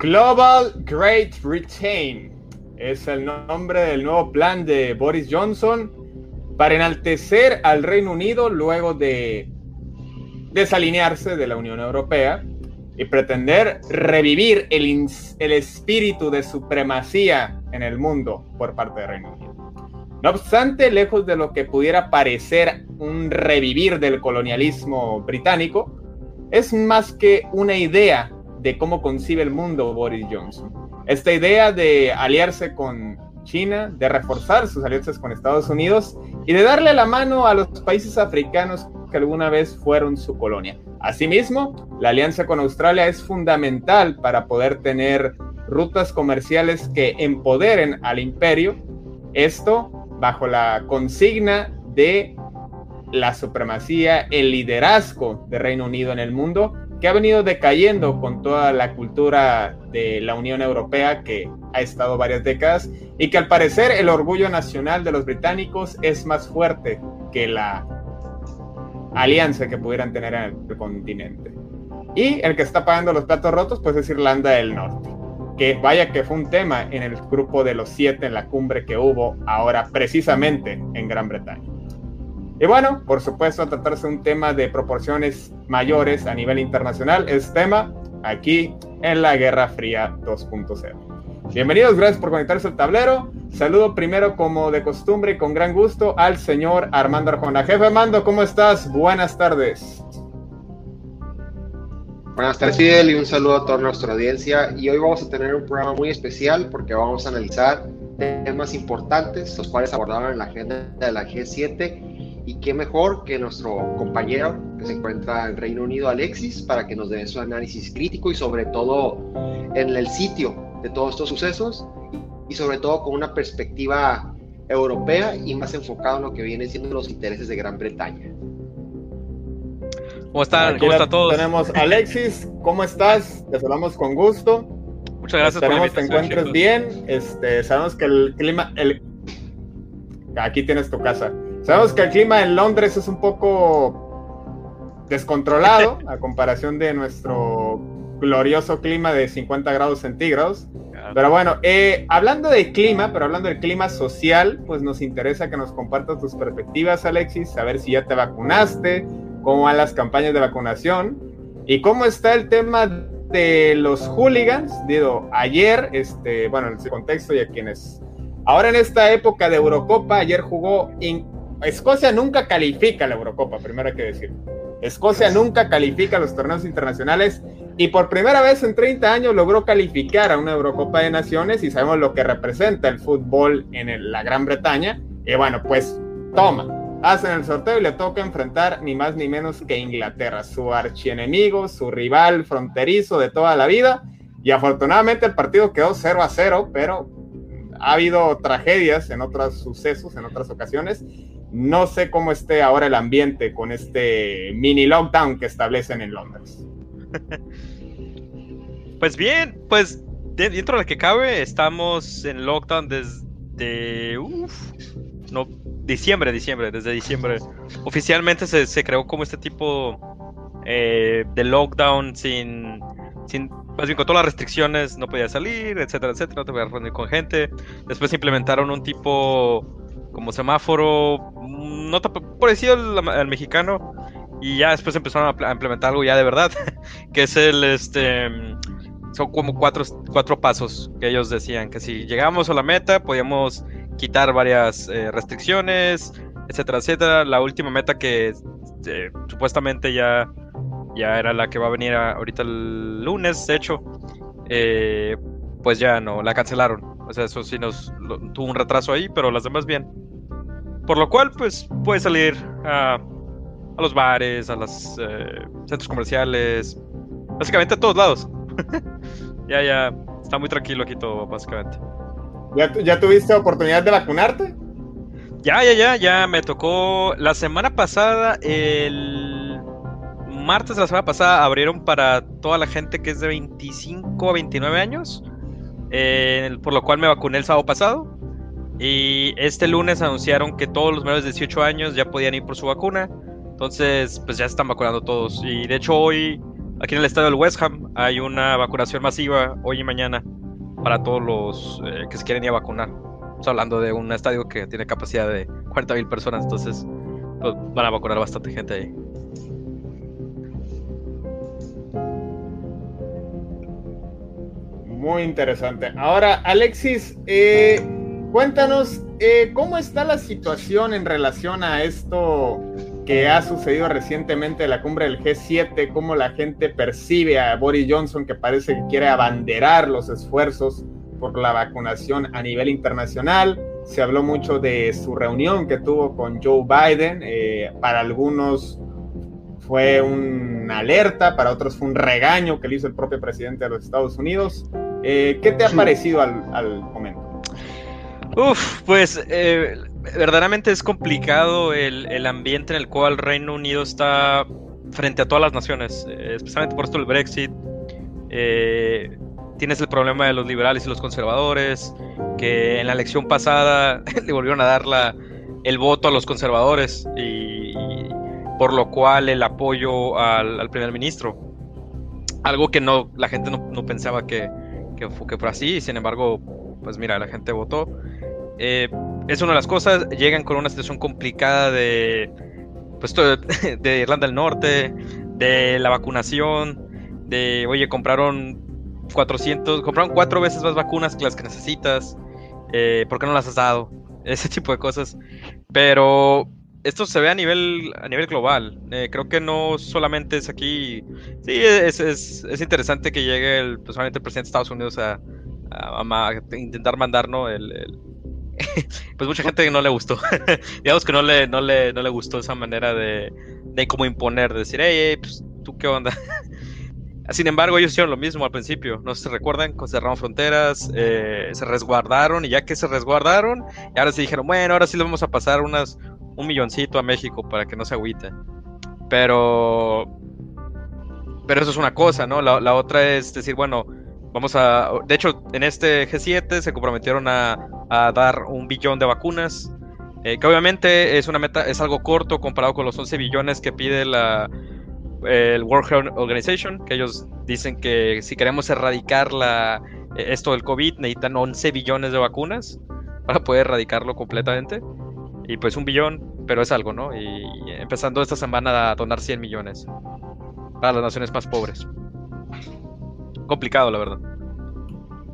Global Great Britain es el nombre del nuevo plan de Boris Johnson para enaltecer al Reino Unido luego de desalinearse de la Unión Europea y pretender revivir el, el espíritu de supremacía en el mundo por parte del Reino Unido. No obstante, lejos de lo que pudiera parecer un revivir del colonialismo británico, es más que una idea de cómo concibe el mundo Boris Johnson. Esta idea de aliarse con China, de reforzar sus alianzas con Estados Unidos y de darle la mano a los países africanos que alguna vez fueron su colonia. Asimismo, la alianza con Australia es fundamental para poder tener rutas comerciales que empoderen al imperio, esto bajo la consigna de la supremacía, el liderazgo de Reino Unido en el mundo que ha venido decayendo con toda la cultura de la Unión Europea que ha estado varias décadas y que al parecer el orgullo nacional de los británicos es más fuerte que la alianza que pudieran tener en el continente. Y el que está pagando los platos rotos pues es Irlanda del Norte, que vaya que fue un tema en el grupo de los siete en la cumbre que hubo ahora precisamente en Gran Bretaña. Y bueno, por supuesto, tratarse un tema de proporciones mayores a nivel internacional, es tema aquí en la Guerra Fría 2.0. Bienvenidos, gracias por conectarse al tablero. Saludo primero, como de costumbre con gran gusto, al señor Armando Arjona. Jefe Armando, ¿cómo estás? Buenas tardes. Buenas tardes, Fidel, y un saludo a toda nuestra audiencia. Y hoy vamos a tener un programa muy especial porque vamos a analizar temas importantes, los cuales abordaron en la agenda de la G7 y qué mejor que nuestro compañero que se encuentra en Reino Unido, Alexis, para que nos dé su análisis crítico y sobre todo en el sitio de todos estos sucesos y sobre todo con una perspectiva europea y más enfocado en lo que vienen siendo los intereses de Gran Bretaña. ¿Cómo están? ¿Cómo están todos? Tenemos Alexis, ¿cómo estás? Te saludamos con gusto. Muchas gracias Esperemos por la te encuentres bien. Este, sabemos que el clima, el... aquí tienes tu casa. Sabemos que el clima en Londres es un poco descontrolado a comparación de nuestro glorioso clima de 50 grados centígrados. Pero bueno, eh, hablando de clima, pero hablando del clima social, pues nos interesa que nos compartas tus perspectivas, Alexis, saber si ya te vacunaste, cómo van las campañas de vacunación y cómo está el tema de los hooligans. Digo, ayer, este, bueno, en ese contexto y a quienes ahora en esta época de Eurocopa, ayer jugó Escocia nunca califica a la Eurocopa, primero hay que decir. Escocia nunca califica a los torneos internacionales y por primera vez en 30 años logró calificar a una Eurocopa de Naciones y sabemos lo que representa el fútbol en la Gran Bretaña. Y bueno, pues toma, hacen el sorteo y le toca enfrentar ni más ni menos que Inglaterra, su archienemigo, su rival fronterizo de toda la vida. Y afortunadamente el partido quedó 0 a 0, pero ha habido tragedias en otros sucesos, en otras ocasiones. No sé cómo esté ahora el ambiente con este mini lockdown que establecen en Londres. Pues bien, pues dentro de lo que cabe, estamos en lockdown desde. no, diciembre, diciembre, desde diciembre. Oficialmente se, se creó como este tipo eh, de lockdown sin, sin, más bien con todas las restricciones, no podía salir, etcétera, etcétera, no te a reunir con gente. Después implementaron un tipo como semáforo, no parecido al, mexicano, y ya después empezaron a, implementar algo ya de verdad, que es el, este, son como cuatro, cuatro pasos que ellos decían, que si llegamos a la meta podíamos quitar varias eh, restricciones, etcétera, etcétera. La última meta que eh, supuestamente ya, ya era la que va a venir ahorita el lunes, de hecho, eh, pues ya no, la cancelaron. O sea, eso sí nos tuvo un retraso ahí, pero las demás bien. Por lo cual, pues puede salir a, a los bares, a los centros comerciales, básicamente a todos lados. ya, ya, está muy tranquilo aquí todo, básicamente. ¿Ya, ¿Ya tuviste oportunidad de vacunarte? Ya, ya, ya, ya me tocó la semana pasada, el martes de la semana pasada abrieron para toda la gente que es de 25 a 29 años, eh, por lo cual me vacuné el sábado pasado. Y este lunes anunciaron que todos los menores de 18 años ya podían ir por su vacuna. Entonces, pues ya están vacunando todos. Y de hecho hoy Aquí en el estadio del West Ham hay una vacunación masiva hoy y mañana para todos los eh, que se quieren ir a vacunar. Estamos hablando de un estadio que tiene capacidad de 40.000 personas, entonces pues, van a vacunar bastante gente ahí. Muy interesante. Ahora, Alexis, eh, cuéntanos eh, cómo está la situación en relación a esto que ha sucedido recientemente en la cumbre del G7, cómo la gente percibe a Boris Johnson que parece que quiere abanderar los esfuerzos por la vacunación a nivel internacional. Se habló mucho de su reunión que tuvo con Joe Biden. Eh, para algunos fue una alerta, para otros fue un regaño que le hizo el propio presidente de los Estados Unidos. Eh, ¿Qué te ha parecido al, al momento? Uf, pues eh, verdaderamente es complicado el, ambiente en el cual Reino Unido está frente a todas las naciones, eh, especialmente por esto el Brexit. Eh, tienes el problema de los liberales y los conservadores, que en la elección pasada le volvieron a dar la, el voto a los conservadores y, por lo cual el apoyo al, primer ministro. Algo que no la gente no, pensaba que, que, que fuera así, sin embargo, pues mira, la gente votó. Eh, es una de las cosas. Llegan con una situación complicada de, pues, de Irlanda del Norte, de la vacunación, de, oye, compraron 400, compraron cuatro veces más vacunas que las que necesitas. Eh, ¿Por qué no las has dado? Ese tipo de cosas. Pero esto se ve a nivel, a nivel global. Eh, creo que no solamente es aquí. Sí, es, es, es interesante que llegue el, pues, el presidente de Estados Unidos a, intentar mandarnos el, pues mucha gente no le gustó. Digamos que no le, no, le, no le gustó esa manera de, de como imponer, de decir, hey, pues tú qué onda. Sin embargo, ellos hicieron lo mismo al principio. No se recuerdan, cerraron fronteras, eh, se resguardaron y ya que se resguardaron, y ahora sí dijeron, bueno, ahora sí le vamos a pasar unas, un milloncito a México para que no se agüite. Pero, pero eso es una cosa, ¿no? La, otra es decir, bueno, Vamos a. De hecho, en este G7 se comprometieron a, dar un billón de vacunas. Eh, que obviamente es una meta, es algo corto comparado con los 11 billones que pide la, el World Health Organization, que ellos dicen que si queremos erradicar la, esto del COVID necesitan 11 billones de vacunas para poder erradicarlo completamente. Y pues un billón, pero es algo, ¿no? Y empezando esta semana a donar 100 millones para las naciones más pobres complicado, la verdad.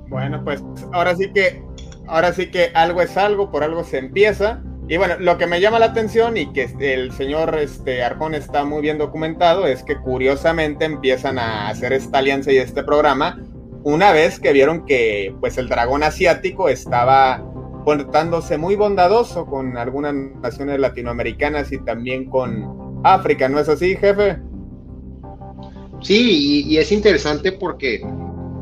Bueno, pues ahora sí que, ahora sí que algo es algo, por algo se empieza. Y bueno, lo que me llama la atención y que el señor este, Arjón está muy bien documentado es que curiosamente empiezan a hacer esta alianza y este programa una vez que vieron que pues el dragón asiático estaba portándose muy bondadoso con algunas naciones latinoamericanas y también con África, ¿no es así, jefe? Sí, y, es interesante porque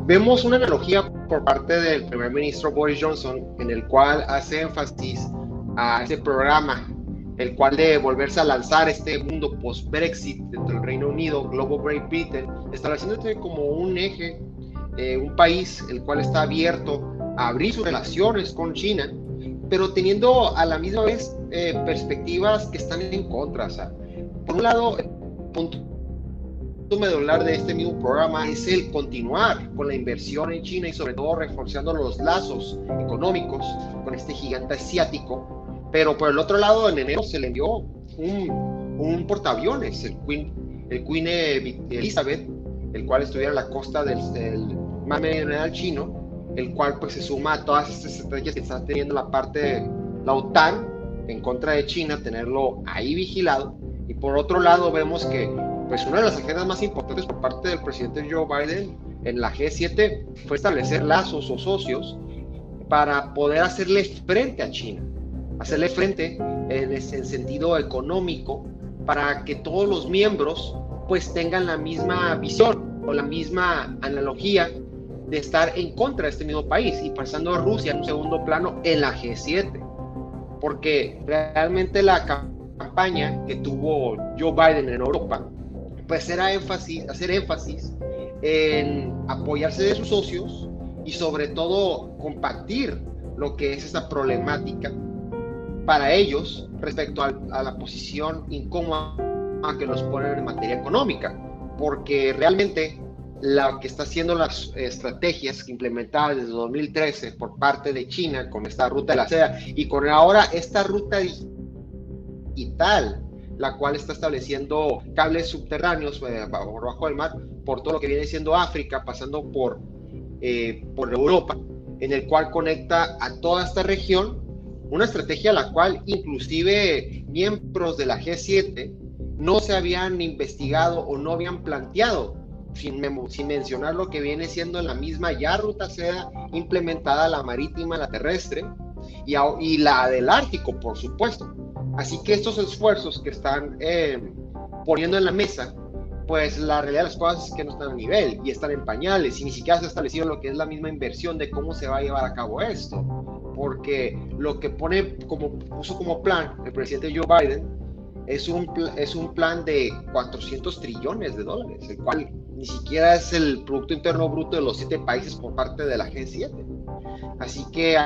vemos una analogía por parte del primer ministro Boris Johnson, en el cual hace énfasis a este programa, el cual de volverse a lanzar este mundo post-Brexit dentro del Reino Unido, Global Great Britain, estableciéndose como un eje, eh, un país el cual está abierto abrir sus relaciones con China, pero teniendo a la misma vez eh, perspectivas que están en contra. O sea, por un lado, el punto medular de este mismo programa es el continuar con la inversión en China y sobre todo reforzando los lazos económicos con este gigante asiático. Pero por el otro lado, en enero se le envió un, un portaaviones, el Queen, el Queen Elizabeth, el cual estuviera en la costa del, del mar meridional chino, el cual pues se suma a todas estas estrategias que está teniendo la parte de la OTAN en contra de China, tenerlo ahí vigilado. Y por otro lado vemos que pues una de las agendas más importantes por parte del presidente Joe Biden en la G7 fue establecer lazos o socios para poder hacerle frente a China, hacerle frente en ese sentido económico para que todos los miembros pues tengan la misma visión o la misma analogía de estar en contra de este mismo país y pasando a Rusia en un segundo plano en la G7. Porque realmente la campaña que tuvo Joe Biden en Europa, pues era énfasis, hacer énfasis en apoyarse de sus socios y sobre todo compartir lo que es esa problemática para ellos respecto a, a la posición incómoda que los ponen en materia económica. Porque realmente la que está haciendo las estrategias implementadas desde 2013 por parte de China con esta ruta de la seda y con ahora esta ruta digital, la cual está estableciendo cables subterráneos eh, por bajo del mar por todo lo que viene siendo África, pasando por, eh, por Europa, en el cual conecta a toda esta región, una estrategia la cual inclusive miembros de la G7 no se habían investigado o no habían planteado sin, sin, mencionar lo que viene siendo la misma ya ruta seda implementada, la marítima, la terrestre y, y la del Ártico, por supuesto. Así que estos esfuerzos que están eh, poniendo en la mesa, pues la realidad de las cosas es que no están a nivel y están en pañales y ni siquiera se ha establecido lo que es la misma inversión de cómo se va a llevar a cabo esto. Porque lo que pone como, puso como plan el presidente Joe Biden es un, es un plan de 400 trillones de dólares, el cual ni siquiera es el Producto Interno Bruto de los siete países por parte de la G7. Así que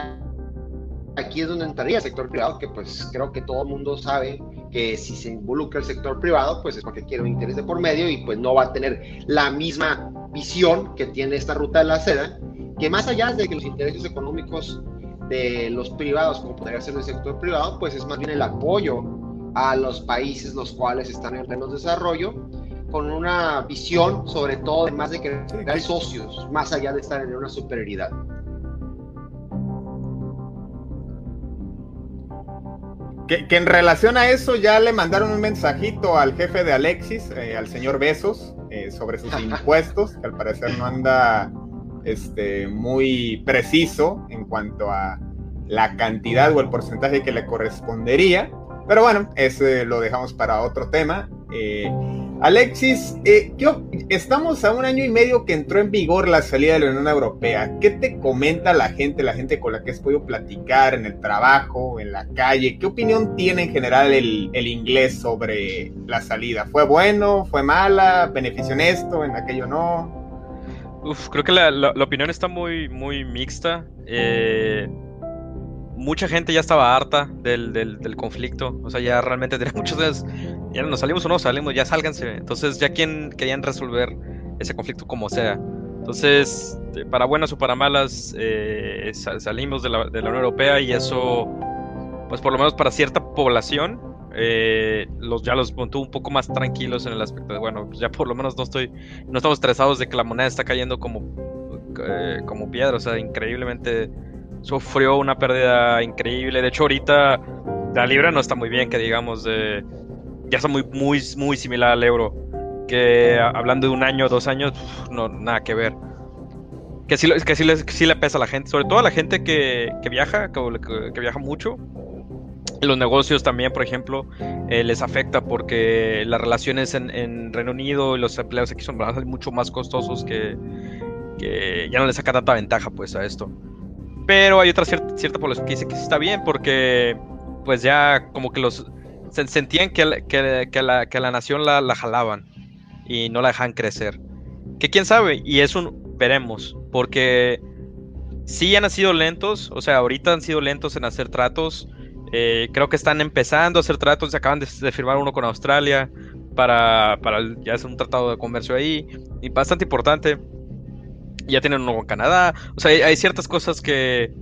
aquí es donde entraría el sector privado, que pues creo que todo el mundo sabe que si se involucra el sector privado, pues es porque quiere un interés de por medio y pues no va a tener la misma visión que tiene esta ruta de la seda, que más allá de que los intereses económicos de los privados, como podría ser el sector privado, pues es más bien el apoyo a los países los cuales están en pleno desarrollo con una visión, sobre todo, de más de que hay socios, más allá de estar en una superioridad. Que, en relación a eso ya le mandaron un mensajito al jefe de Alexis, eh, al señor Besos, eh, sobre sus impuestos, que al parecer no anda este, muy preciso en cuanto a la cantidad o el porcentaje que le correspondería. Pero bueno, ese lo dejamos para otro tema. Eh, Alexis, eh, estamos a un año y medio que entró en vigor la salida de la Unión Europea. ¿Qué te comenta la gente, la gente con la que has podido platicar en el trabajo, en la calle? ¿Qué opinión tiene en general el, inglés sobre la salida? ¿Fue bueno? ¿Fue mala? ¿Benefició en esto? ¿En aquello no? Uf, creo que la, opinión está muy, muy mixta. Eh, mucha gente ya estaba harta del, del, conflicto. O sea, ya realmente tenía muchos. Ya nos salimos o no salimos, ya sálganse. Entonces, ya quien querían resolver ese conflicto como sea. Entonces, para buenas o para malas, eh, salimos de la, de la, Unión Europea y eso, pues por lo menos para cierta población, eh, los, ya los mantuvo un poco más tranquilos en el aspecto de, bueno, pues ya por lo menos no estoy, no estamos estresados de que la moneda está cayendo como, eh, como piedra, o sea, increíblemente sufrió una pérdida increíble. De hecho, ahorita la libra no está muy bien, que digamos, ya está muy, muy, muy similar al euro. Que hablando de un año, dos años, no, nada que ver. Que sí, que sí, sí le pesa a la gente, sobre todo a la gente que, que viaja, que, viaja mucho. Los negocios también, por ejemplo, eh, les afecta porque las relaciones en, en, Reino Unido y los empleos aquí son mucho más costosos que, que ya no le saca tanta ventaja pues a esto. Pero hay otra cierta, cierta población que dice que sí está bien porque pues ya como que los sentían que, que, la, que la nación la, la, jalaban y no la dejan crecer. Que quién sabe, y es un veremos, porque sí han sido lentos, o sea, ahorita han sido lentos en hacer tratos. Eh, creo que están empezando a hacer tratos, se acaban de, firmar uno con Australia para, para ya hacer un tratado de comercio ahí, y bastante importante. Ya tienen uno con Canadá, o sea, hay, ciertas cosas que,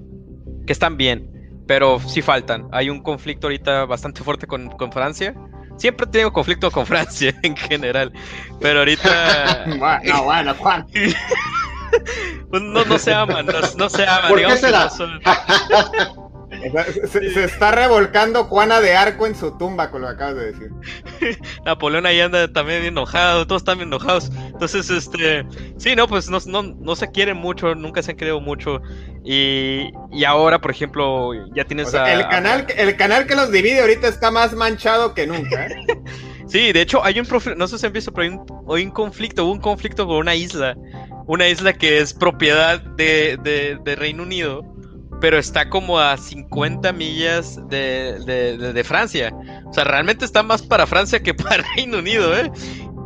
que están bien pero sí faltan. Hay un conflicto ahorita bastante fuerte con, con Francia. Siempre tengo conflicto con Francia en general, pero ahorita... bueno, bueno, Juan. Pues no, no se aman, no, se aman. ¿Por qué será? Se, está revolcando Juana de Arco en su tumba con lo que acabas de decir. Napoleón ahí anda también bien enojado, todos están bien enojados. Entonces, este, sí, no, pues no, no, se quieren mucho, nunca se han querido mucho. Y, y ahora, por ejemplo, ya tienes el canal, el canal que los divide ahorita está más manchado que nunca. ¿eh? sí, de hecho, hay un, no sé si han visto, pero hay un, hay un conflicto, hubo un conflicto con una isla. Una isla que es propiedad de, de, de Reino Unido pero está como a 50 millas de, Francia. O sea, realmente está más para Francia que para Reino Unido, ¿eh?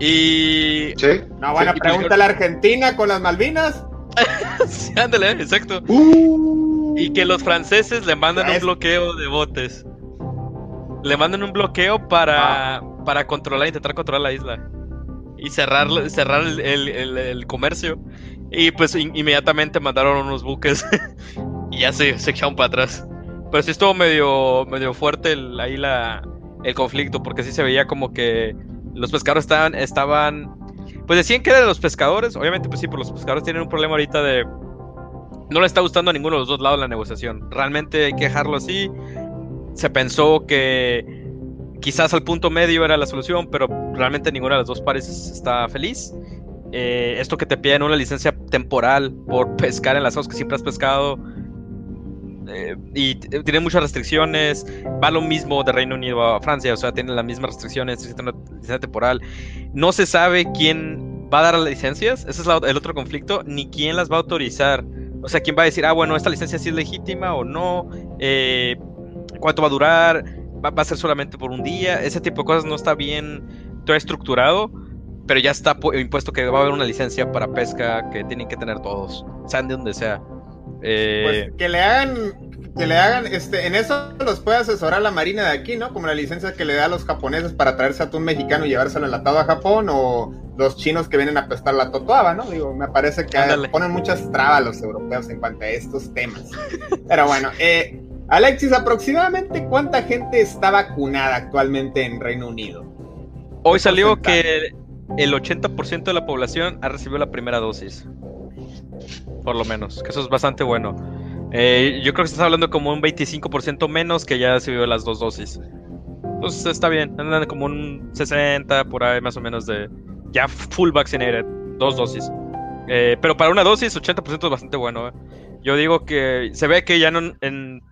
Y. Sí. No, bueno, pregunta la Argentina con las Malvinas. sí, ándale, exacto. Uh. Y que los franceses le mandan un bloqueo de botes. Le mandan un bloqueo para, ah. para controlar, intentar controlar la isla. Y cerrar, cerrar el, comercio. Y pues inmediatamente mandaron unos buques y ya se, se echaron para atrás. Pero sí estuvo medio, medio fuerte el, ahí la, el conflicto, porque sí se veía como que los pescadores estaban, estaban, pues decían que eran los pescadores, obviamente pues sí, pero los pescadores tienen un problema ahorita de, no le está gustando a ninguno de los dos lados la negociación, realmente hay que dejarlo así, se pensó que quizás al punto medio era la solución, pero realmente ninguna de las dos pareces está feliz. Eh, esto que te piden una licencia temporal por pescar en las aguas que siempre has pescado, eh, y tiene muchas restricciones. Va lo mismo de Reino Unido a Francia, o sea, tiene las mismas restricciones, licencia temporal. No se sabe quién va a dar las licencias, ese es el otro conflicto, ni quién las va a autorizar. O sea, quién va a decir, ah, bueno, esta licencia sí es legítima o no, eh, cuánto va a durar, va, a ser solamente por un día, ese tipo de cosas no está bien todo estructurado pero ya está impuesto que va a haber una licencia para pesca que tienen que tener todos, sean de donde sea. Eh, pues que le hagan, que le hagan, este, en eso los puede asesorar la marina de aquí, ¿no? Como la licencia que le da a los japoneses para traerse atún mexicano y llevárselo enlatado a Japón, o los chinos que vienen a pestar la totoaba, ¿no? Digo, me parece que ponen muchas trabas los europeos en cuanto a estos temas. Pero bueno, eh, Alexis, aproximadamente cuánta gente está vacunada actualmente en Reino Unido? Hoy salió que el 80% de la población ha recibido la primera dosis por lo menos, que eso es bastante bueno. Eh, yo creo que estás hablando como un 25% menos que ya se vio las dos dosis. Pues está bien, andan como un 60 por ahí más o menos de ya full vaccinated, dos dosis. Eh, pero para una dosis, 80% es bastante bueno. Eh. Yo digo que se ve que ya no en.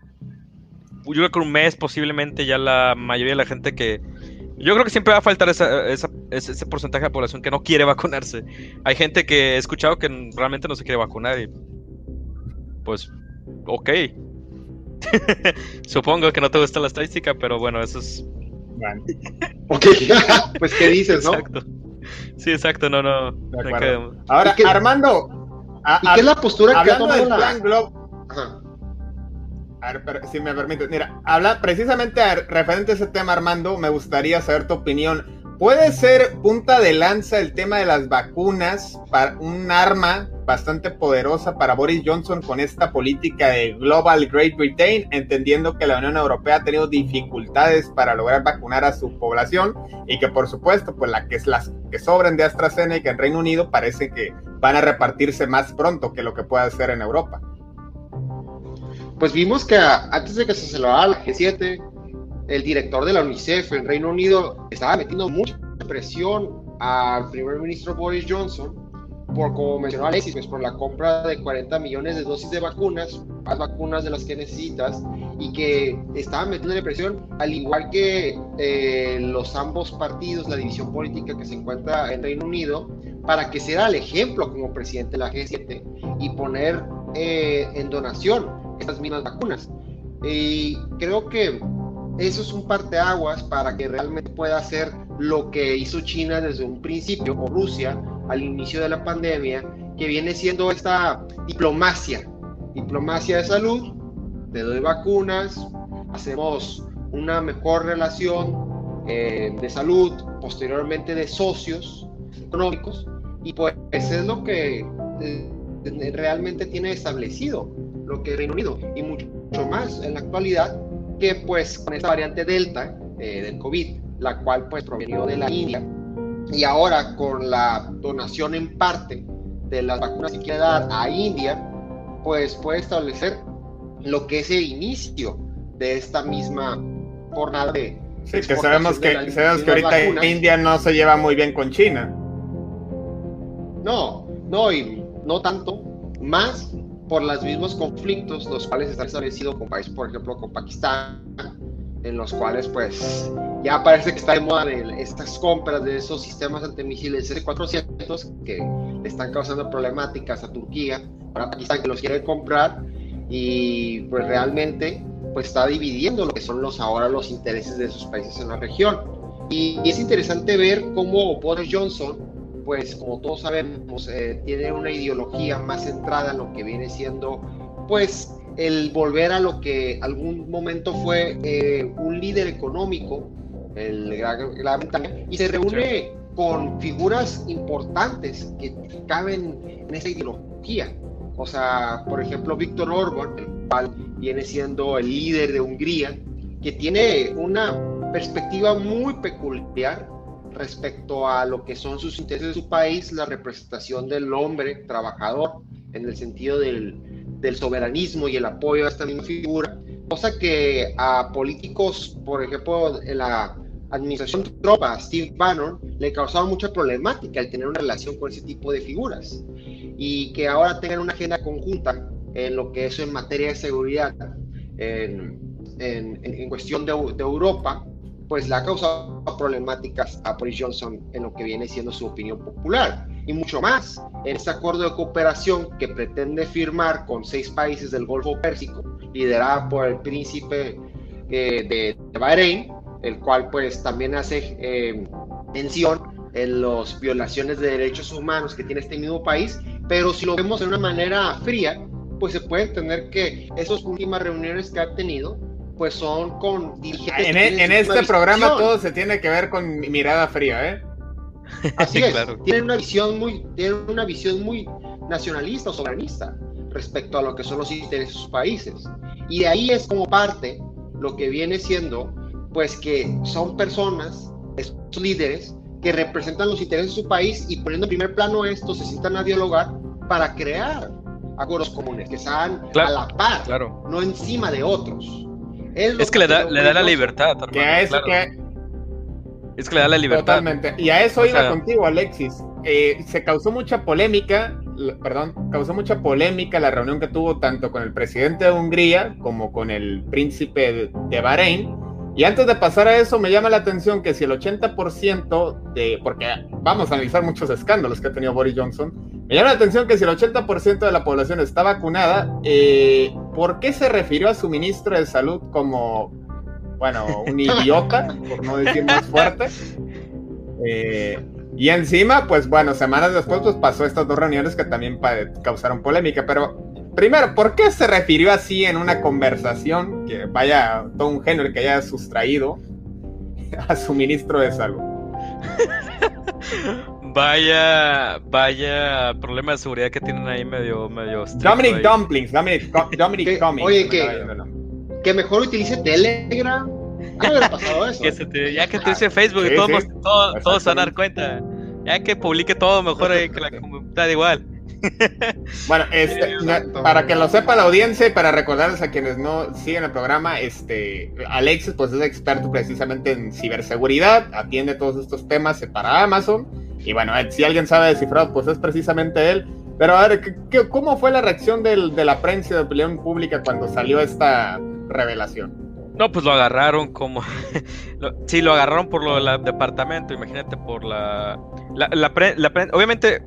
Yo creo que un mes posiblemente ya la mayoría de la gente que yo creo que siempre va a faltar ese, porcentaje de población que no quiere vacunarse. Hay gente que he escuchado que realmente no se quiere vacunar y pues, ok. Supongo que no te gusta la estadística, pero bueno, eso es... Bueno. ok, pues ¿qué dices, no? Exacto. Sí, exacto, no, no. Ahora, Armando... ¿Y qué es la postura que ha tomado la... A ver, si me permite, mira, habla precisamente referente a ese tema, Armando, me gustaría saber tu opinión. ¿Puede ser punta de lanza el tema de las vacunas para un arma bastante poderosa para Boris Johnson con esta política de Global Great Britain, entendiendo que la Unión Europea ha tenido dificultades para lograr vacunar a su población y que por supuesto, pues las que sobren de AstraZeneca en Reino Unido parece que van a repartirse más pronto que lo que pueda hacer en Europa? pues vimos que antes de que se celebrara la G7, el director de la UNICEF en Reino Unido estaba metiendo mucha presión al primer ministro Boris Johnson por, como mencionó Alexis, pues por la compra de 40 millones de dosis de vacunas, más vacunas de las que necesitas, y que estaban metiendo presión, al igual que eh, los ambos partidos, la división política que se encuentra en Reino Unido, para que sea el ejemplo como presidente de la G7 y poner eh, en donación estas mismas vacunas. Y creo que eso es un parteaguas para que realmente pueda hacer lo que hizo China desde un principio o Rusia al inicio de la pandemia, que viene siendo esta diplomacia, diplomacia de salud, te doy vacunas, hacemos una mejor relación eh, de salud, posteriormente de socios económicos, y pues es lo que eh, realmente tiene establecido lo que Reino Unido, y mucho, más en la actualidad, que pues con esta variante Delta eh, del COVID, la cual pues provenió de la India, y ahora con la donación en parte de las vacunas que quiere dar a India, pues puede establecer lo que es el inicio de esta misma jornada de... Sí, que sabemos que, sabemos que ahorita India no se lleva muy bien con China. No, no, y no tanto, más por los mismos conflictos, los cuales están establecidos con países, por ejemplo, con Pakistán, en los cuales pues ya parece que está de moda estas compras de esos sistemas antimisiles S-400 que están causando problemáticas a Turquía, para Pakistán que los quiere comprar y pues realmente pues está dividiendo lo que son los ahora los intereses de esos países en la región. Y, es interesante ver cómo Boris Johnson, pues como todos sabemos, eh, tiene una ideología más centrada en lo que viene siendo pues el volver a lo que algún momento fue eh, un líder económico, el Gran Bretaña, y se reúne con figuras importantes que caben en esa ideología. O sea, por ejemplo, Víctor Orban, el cual viene siendo el líder de Hungría, que tiene una perspectiva muy peculiar respecto a lo que son sus intereses de su país, la representación del hombre trabajador, en el sentido del, del soberanismo y el apoyo a esta misma figura, cosa que a políticos, por ejemplo, en la administración Trump, a Steve Bannon, le causaba mucha problemática el tener una relación con ese tipo de figuras. Y que ahora tengan una agenda conjunta en lo que es en materia de seguridad en, en, en cuestión de, de, Europa, pues le ha causado problemáticas a Boris Johnson en lo que viene siendo su opinión popular. Y mucho más en este acuerdo de cooperación que pretende firmar con seis países del Golfo Pérsico, liderada por el príncipe eh, de, Bahrein, el cual pues también hace eh, mención en las violaciones de derechos humanos que tiene este mismo país, pero si lo vemos de una manera fría, pues se puede entender que esas últimas reuniones que ha tenido pues son con dirigentes. En, e, en este programa todo se tiene que ver con mirada fría, ¿eh? Así es, tienen una visión muy, tienen una visión muy nacionalista o soberanista respecto a lo que son los intereses de sus países. Y de ahí es como parte lo que viene siendo, pues que son personas, estos líderes, que representan los intereses de su país y poniendo en primer plano esto, se sientan a dialogar para crear acuerdos comunes que sean a la par, no encima de otros. Es, que, le da, le da la libertad. que es que es que le da la libertad. Totalmente. Y a eso iba contigo, Alexis. Eh, se causó mucha polémica, perdón, causó mucha polémica la reunión que tuvo tanto con el presidente de Hungría como con el príncipe de Bahrein. Y antes de pasar a eso, me llama la atención que si el 80% de, porque vamos a analizar muchos escándalos que ha tenido Boris Johnson, me llama la atención que si el 80% de la población está vacunada, eh, ¿por qué se refirió a su ministro de salud como bueno, un idiota, por no decir más fuerte. Eh, y encima, pues bueno, semanas después pues pasó estas dos reuniones que también causaron polémica, pero primero, ¿por qué se refirió así en una conversación que vaya todo un género que haya sustraído a su ministro de salud? Vaya, vaya problema de seguridad que tienen ahí medio, medio. Dominic Dumplings, Dominic, Dominic Oye, que, que mejor utilice Telegram. Ah, pasado eso. ya que te dice Facebook y todos, todos, se van a dar cuenta. Ya que publique todo mejor ahí que la comunidad igual. Bueno, este, para que lo sepa la audiencia y para recordarles a quienes no siguen el programa, este, Alexis pues es experto precisamente en ciberseguridad, atiende todos estos temas para Amazon y bueno, si alguien sabe descifrar pues es precisamente él. Pero a ver, ¿qué, cómo fue la reacción del, de la prensa de opinión pública cuando salió esta revelación? No, pues lo agarraron como. sí, lo agarraron por lo del departamento, imagínate, por la. La, la, obviamente,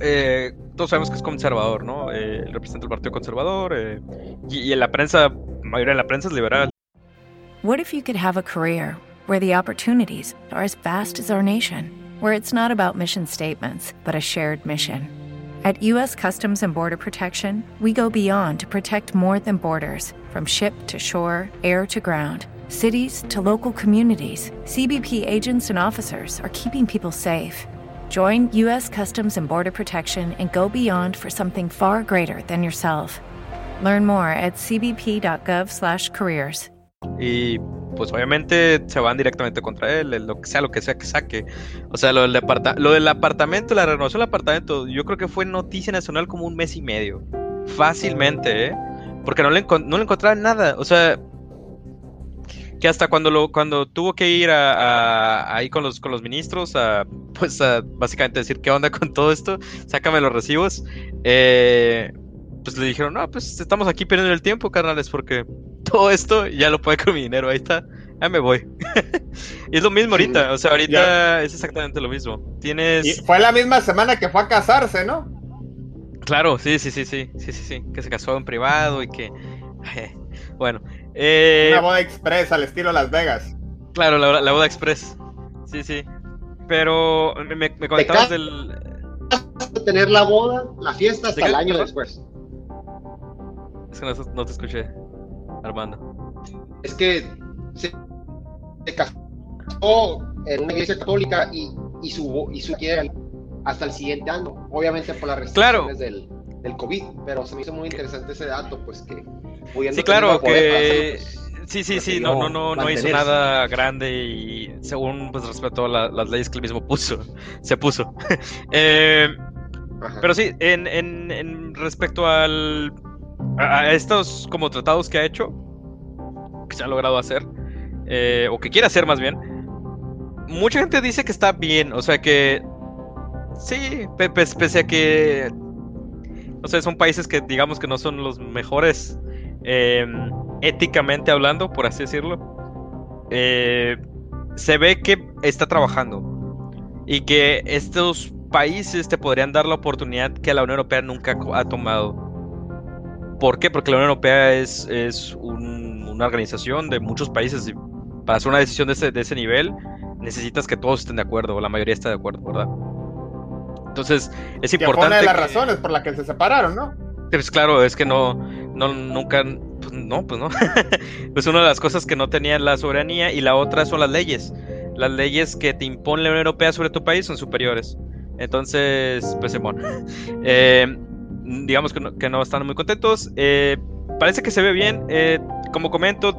eh, todos sabemos que es conservador, ¿no? Eh, el Partido Conservador eh, y, y en la prensa, la mayoría de la prensa es liberal. What if you could have a career where the opportunities are as vast as our nation, where it's not about mission statements, but a shared mission? At U.S. Customs and Border Protection, we go beyond to protect more than borders from ship to shore, air to ground. Cities to local communities, CBP agents and officers are keeping people safe. Join U.S. Customs and Border Protection and go beyond for something far greater than yourself. Learn more at cbp.gov/careers. Y pues obviamente se van directamente contra él, lo que sea lo que sea que saque. O sea, lo del, lo del apartamento, la renovación del apartamento, yo creo que fue noticia nacional como un mes y medio. Fácilmente, ¿eh? Porque no le, no le encontraban nada. O sea, que hasta cuando lo cuando tuvo que ir a, ahí con los con los ministros a pues a básicamente decir qué onda con todo esto sácame los recibos eh, pues le dijeron no pues estamos aquí perdiendo el tiempo carnales porque todo esto ya lo puede con mi dinero, ahí está, ya me voy. y es lo mismo ahorita, o sea, ahorita es exactamente lo mismo. Tienes... Y fue la misma semana que fue a casarse, ¿no? Claro, sí, sí, sí, sí, sí, sí, sí, que se casó en privado y que... bueno. Eh... Una boda express al estilo Las Vegas. Claro, la, boda express. Sí, sí. Pero me, me comentabas del... Tener la boda, la fiesta hasta el año después. Es que no te escuché. Armando? Es que se, casó en una iglesia católica y, y su y su hasta el siguiente año, obviamente por las restricciones del, del, COVID, pero se me hizo muy interesante ese dato, pues que sí, claro, que pues, sí, sí, sí, no, no, no, no hizo nada grande y según pues respetó las leyes que él mismo puso, se puso. eh, pero sí, en, en, en respecto al a estos como tratados que ha hecho, que se ha logrado hacer, eh, o que quiere hacer más bien, mucha gente dice que está bien, o sea que sí, pese a que, no sé, son países que digamos que no son los mejores em, éticamente hablando, por así decirlo, eh, se ve que está trabajando y que estos países te podrían dar la oportunidad que la Unión Europea nunca ha tomado. ¿Por qué? Porque la Unión Europea es, es una organización de muchos países y para hacer una decisión de ese, de ese nivel necesitas que todos estén de acuerdo o la mayoría esté de acuerdo, ¿verdad? Entonces es importante. Una de las razones por las que se separaron, ¿no? Pues claro, es que no, no nunca, pues no, pues no. pues una de las cosas que no tenían la soberanía y la otra son las leyes. Las leyes que te impone la Unión Europea sobre tu país son superiores. Entonces, pues Simón. Eh, digamos que no, que no están muy contentos. Eh, parece que se ve bien. Eh, como comento,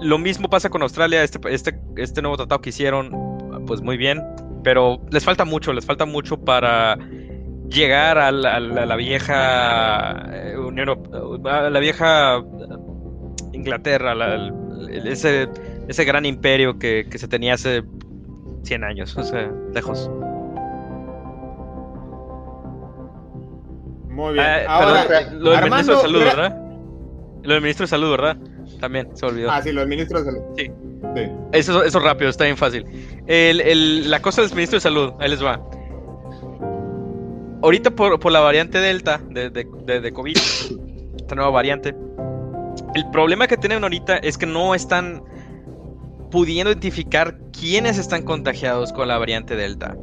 lo mismo pasa con Australia. Este, este, este nuevo tratado que hicieron, pues muy bien. Pero les falta mucho, les falta mucho para llegar a la, vieja eh, Unión, a la vieja Inglaterra, ese, ese gran imperio que, que se tenía hace 100 años, o sea, lejos. Muy bien. Ah, Ahora, lo del ministro de salud, ¿verdad? Lo del ministro de salud, ¿verdad? También se olvidó. Ah, sí, lo del ministro de salud. Sí. Eso, eso rápido, está bien fácil. El, el, la cosa del ministro de salud, ahí les va. Ahorita por, por la variante Delta de, de, de, COVID, esta nueva variante, el problema que tienen ahorita es que no están pudiendo identificar quiénes están contagiados con la variante Delta.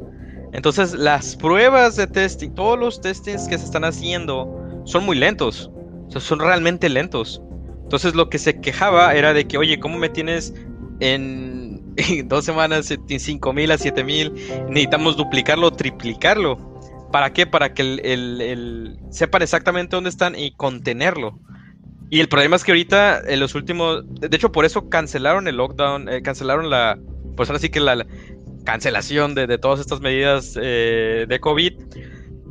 Entonces, las pruebas de testing, todos los testings que se están haciendo son muy lentos. Son realmente lentos. Entonces, lo que se quejaba era de que, oye, ¿cómo me tienes en, dos semanas en 5 mil a 7 mil? Necesitamos duplicarlo, triplicarlo. ¿Para qué? Para que el, sepan exactamente dónde están y contenerlo. Y el problema es que ahorita, en los últimos. De hecho, por eso cancelaron el lockdown, eh, cancelaron la. Pues ahora sí que la, cancelación de, todas estas medidas eh, de COVID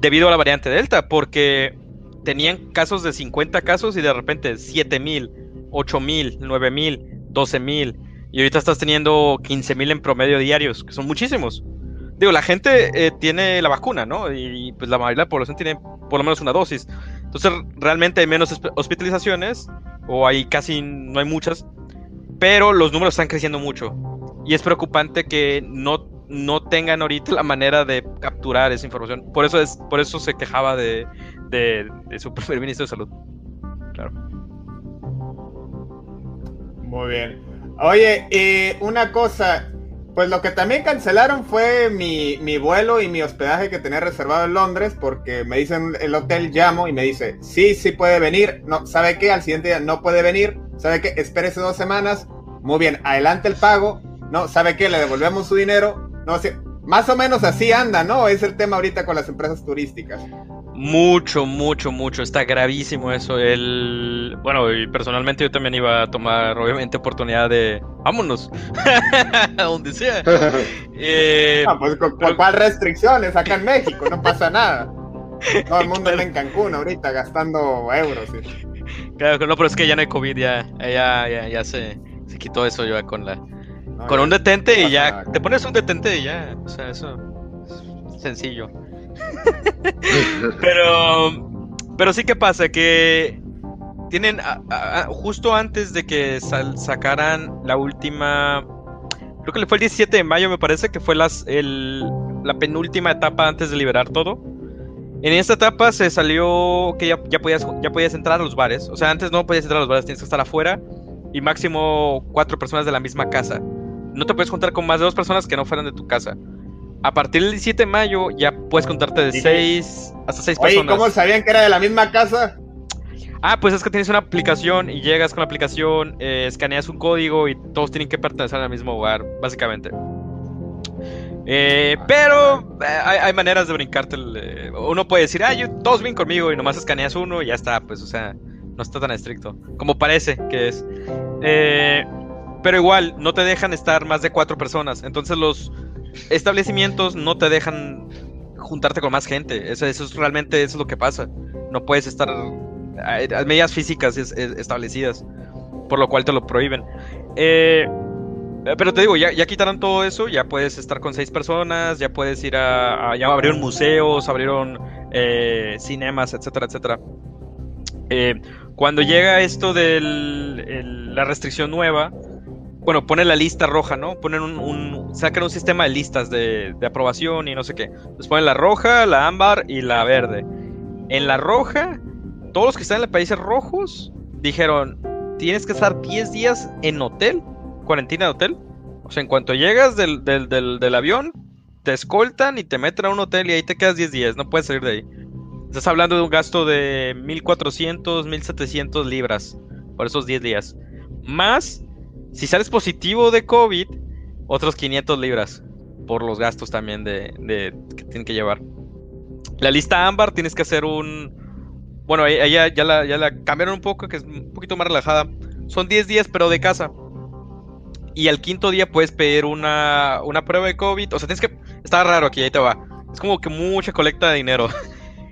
debido a la variante Delta, porque tenían casos de 50 casos y de repente 7 mil, 8 mil, 9 mil, 12 mil, y ahorita estás teniendo 15 mil en promedio diarios, que son muchísimos. Digo, la gente eh, tiene la vacuna, ¿no? Y, pues la mayoría de la población tiene por lo menos una dosis. Entonces, realmente hay menos hospitalizaciones, o hay casi, no hay muchas, pero los números están creciendo mucho. Y es preocupante que no, no tengan ahorita la manera de capturar esa información. Por eso, es, por eso se quejaba de, de, su primer ministro de salud. Claro. Muy bien. Oye, y una cosa, pues lo que también cancelaron fue mi, mi, vuelo y mi hospedaje que tenía reservado en Londres, porque me dicen el hotel, llamo y me dice, sí, sí puede venir. No, ¿sabe qué? Al siguiente día no puede venir. ¿Sabe qué? Espérese dos semanas. Muy bien, adelante el pago. No, ¿sabe qué? Le devolvemos su dinero. No, más o menos así anda, ¿no? Es el tema ahorita con las empresas turísticas. Mucho, mucho, mucho. Está gravísimo eso. El... Bueno, y personalmente yo también iba a tomar, obviamente, oportunidad de... Vámonos. a donde sea. eh... Ah, pues, ¿con, cuál restricciones? Acá en México, no pasa nada. Todo el mundo está en Cancún ahorita gastando euros. Claro, no, pero es que ya no hay COVID, ya, ya, ya, ya se, se quitó eso ya con la... con un detente y ya... Te pones un detente y ya, o sea, eso... Es sencillo. pero, pero sí que pasa que tienen justo antes de que sacaran la última, creo que fue el 17 de mayo me parece que fue las, la penúltima etapa antes de liberar todo. En esta etapa se salió que ya, ya, podías, ya podías entrar a los bares. O sea, antes no podías entrar a los bares, tienes que estar afuera y máximo cuatro personas de la misma casa. No te puedes contar con más de dos personas que no fueran de tu casa. A partir del 17 de mayo ya puedes contarte de 6 hasta 6 personas. ¿Y ¿cómo sabían que era de la misma casa? Ah, pues es que tienes una aplicación y llegas con la aplicación, eh, escaneas un código y todos tienen que pertenecer al mismo hogar, básicamente. Eh, pero eh, hay, maneras de brincarte. uno puede decir, ah, yo, todos vienen conmigo y nomás escaneas uno y ya está, pues, o sea, no está tan estricto como parece que es. pero igual, no te dejan estar más de cuatro personas. Entonces los, establecimientos no te dejan juntarte con más gente. Eso, eso es realmente es lo que pasa. No puedes estar a, medidas físicas establecidas, por lo cual te lo prohíben. Eh, pero te digo, ya, ya, quitaron todo eso, ya puedes estar con seis personas, ya puedes ir a, ya abrieron museos, abrieron eh, cinemas, etcétera, etcétera. Eh, cuando llega esto de la restricción nueva, bueno, pone la lista roja, ¿no? Ponen un, sacan un sistema de listas de, aprobación y no sé qué. Entonces ponen la roja, la ámbar y la verde. En la roja, todos los que están en los países rojos dijeron, tienes que estar 10 días en hotel, cuarentena de hotel. O sea, en cuanto llegas del, del, avión, te escoltan y te meten a un hotel y ahí te quedas 10 días, no puedes salir de ahí. Estás hablando de un gasto de 1400, 1700 libras por esos 10 días. Más si sales positivo de COVID, otros 500 libras por los gastos también de, que tienen que llevar. La lista ámbar tienes que hacer un... Bueno, ella ya la, ya la cambiaron un poco, que es un poquito más relajada. Son 10 días, pero de casa. Y al quinto día puedes pedir una, una prueba de COVID. O sea, tienes que... Está raro aquí, ahí te va. Es como que mucha colecta de dinero.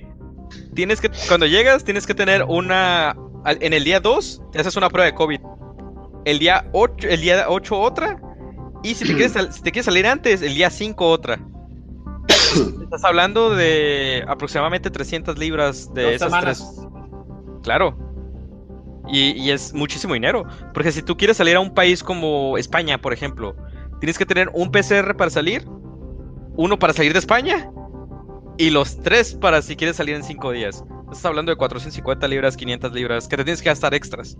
tienes que... Cuando llegas, tienes que tener una... En el día 2, te haces una prueba de COVID el día 8, el día 8 otra. Y si te, quieres, si te quieres salir antes, el día 5 otra. Estás hablando de aproximadamente 300 libras de esas tres. Claro. Y, es muchísimo dinero. Porque si tú quieres salir a un país como España, por ejemplo, tienes que tener un PCR para salir, uno para salir de España y los tres para si quieres salir en 5 días. Estás hablando de 450 libras, 500 libras, que te tienes que gastar extras.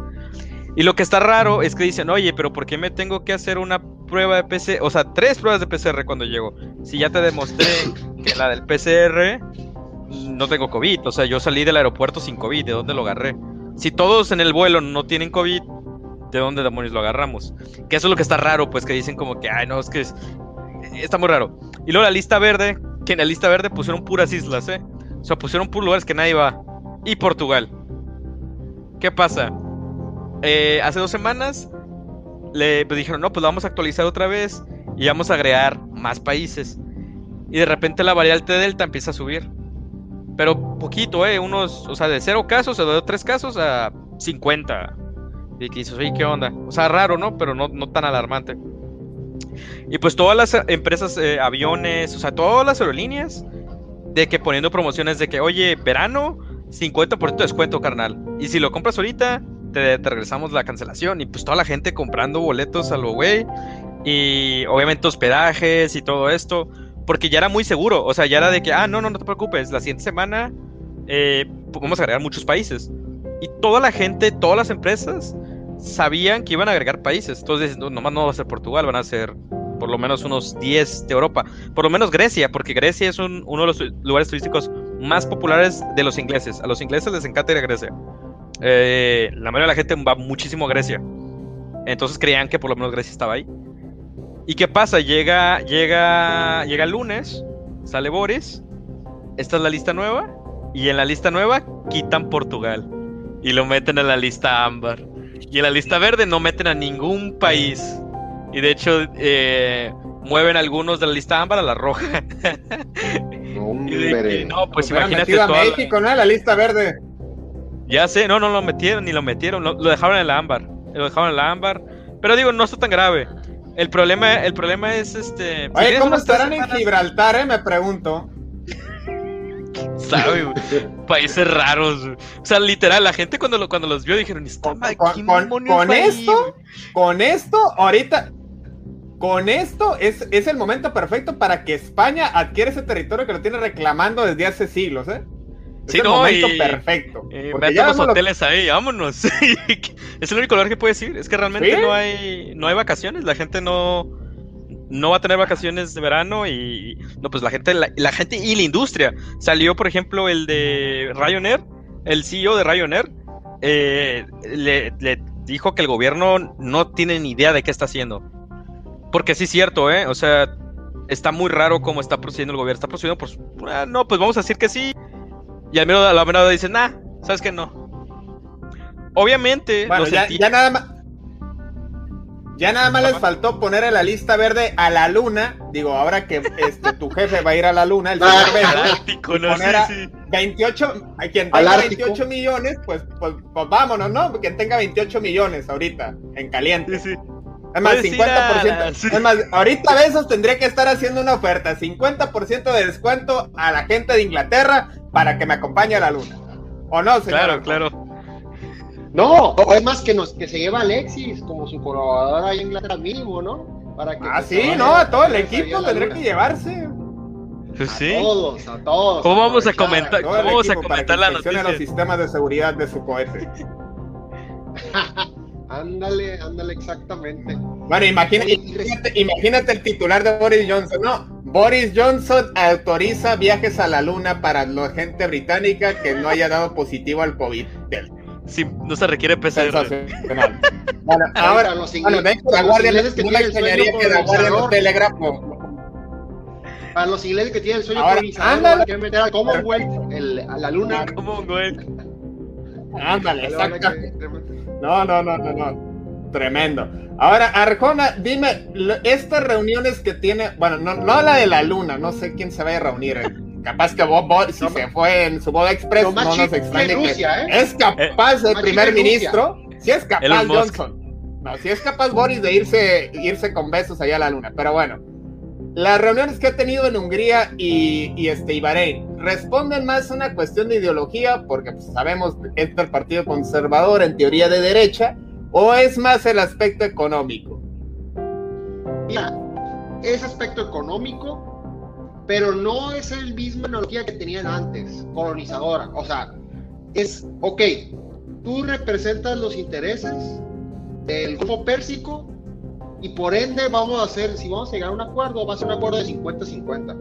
Y lo que está raro es que dicen, oye, pero ¿por qué me tengo que hacer una prueba de PCR? O sea, tres pruebas de PCR cuando llego. Si ya te demostré que la del PCR no tengo COVID. O sea, yo salí del aeropuerto sin COVID. ¿De dónde lo agarré? Si todos en el vuelo no tienen COVID, ¿de dónde demonios lo agarramos? Que eso es lo que está raro, pues que dicen como que, ay, no, es que está muy raro. Y luego la lista verde, que en la lista verde pusieron puras islas, ¿eh? O sea, pusieron puros lugares que nadie va. Y Portugal. ¿Qué pasa? Eh, hace dos semanas le pues, dijeron, no, pues vamos a actualizar otra vez y vamos a agregar más países. Y de repente la variante Delta empieza a subir. Pero poquito, ¿eh? Unos, o sea, de cero casos, o de tres casos a 50. Y que dices, oye, ¿qué onda? O sea, raro, ¿no? Pero no, no tan alarmante. Y pues todas las empresas, eh, aviones, o sea, todas las aerolíneas, de que poniendo promociones de que, oye, verano, 50% de descuento, carnal. Y si lo compras ahorita, te, regresamos la cancelación. Y pues toda la gente comprando boletos a lo güey. Y obviamente hospedajes y todo esto. Porque ya era muy seguro. O sea, ya era de que, ah, no, no, no te preocupes. La siguiente semana eh, vamos a agregar muchos países. Y toda la gente, todas las empresas sabían que iban a agregar países. Entonces, no, nomás no va a ser Portugal, van a ser por lo menos unos 10 de Europa. Por lo menos Grecia, porque Grecia es uno de los lugares turísticos más populares de los ingleses. A los ingleses les encanta ir a Grecia. Eh, la mayoría de la gente va muchísimo a Grecia. Entonces creían que por lo menos Grecia estaba ahí. ¿Y qué pasa? Llega, llega, llega el lunes, sale Boris. Esta es la lista nueva. Y en la lista nueva quitan Portugal. Y lo meten en la lista ámbar. Y en la lista verde no meten a ningún país. Y de hecho, eh, mueven algunos de la lista ámbar a la roja. no, pues imagínate. a México, ¿no? La lista verde. Ya sé, no, no lo metieron ni lo metieron, lo, dejaron en la ámbar. Lo dejaron en la ámbar. Pero digo, no está tan grave. El problema, el problema es este. Oye, ¿cómo estarán en Gibraltar, eh? Me pregunto. ¿Sabe? Países raros. O sea, literal, la gente cuando, lo, cuando los vio dijeron, con, con, esto, con esto, ahorita, con esto es, es el momento perfecto para que España adquiera ese territorio que lo tiene reclamando desde hace siglos, ¿eh? Es sí, el no, momento perfecto. Eh, los hoteles ahí, vámonos. es el único lugar que puede decir. Es que realmente no hay no hay vacaciones. La gente no no va a tener vacaciones de verano y no pues la gente la, gente y la industria salió por ejemplo el de Ryanair el CEO de Ryanair eh, le, le, dijo que el gobierno no tiene ni idea de qué está haciendo porque sí es cierto eh o sea está muy raro cómo está procediendo el gobierno está procediendo por ah, no pues vamos a decir que sí y al menos a la menor dicen nah sabes que no obviamente bueno, ya nada más ya nada más les faltó poner en la lista verde a la luna. Digo, ahora que este, tu jefe va a ir a la luna, el señor poner a 28, a quien tenga 28 millones, pues, pues, pues, vámonos, ¿no? Quien tenga 28 millones ahorita, en caliente. Sí, sí. Es más, 50%. Es más, ahorita Besos tendría que estar haciendo una oferta. 50% de descuento a la gente de Inglaterra para que me acompañe a la luna. ¿O no, señor? Claro, claro. No, es más que nos que se lleva Alexis como su colaborador ahí en Inglaterra mínimo, ¿no? Para que ah, sí, no, a todo el equipo tendrá que llevarse. Pues sí. A todos, a todos. ¿Cómo vamos a comentar, ¿cómo vamos a comentar la noticia? los sistemas de seguridad de su cohete. ándale, ándale, exactamente. Bueno, imagínate, imagínate el titular de Boris Johnson, ¿no? Boris Johnson autoriza viajes a la luna para la gente británica que no haya dado positivo al COVID no se requiere PCR. bueno, ahora, los ingleses, bueno, la guardia que no tienen que la guardia no telégrafo. Para los ingleses que tienen el sueño ahora, colonizador, que meter al Commonwealth, el, a la luna. Commonwealth. Ándale, exacto. No, no, no, no, no. Tremendo. Ahora, Arjona, dime, estas reuniones que tiene, bueno, no, no la de la luna, no sé quién se va a reunir. Eh. Capaz que Bob, si se fue en su boda express, no, nos extraña ¿eh? es capaz el primer ministro, si es capaz Johnson. No, si es capaz Boris de irse, irse con besos allá a la luna. Pero bueno, las reuniones que ha tenido en Hungría y, y este, y Bahrein responden más a una cuestión de ideología, porque pues, sabemos que es el partido conservador en teoría de derecha, o es más el aspecto económico. Mira, ese aspecto económico pero no es el misma analogía que tenían antes, colonizadora. O sea, es, ok, tú representas los intereses del grupo Pérsico y por ende vamos a hacer, si vamos a llegar a un acuerdo, va a ser un acuerdo de 50-50.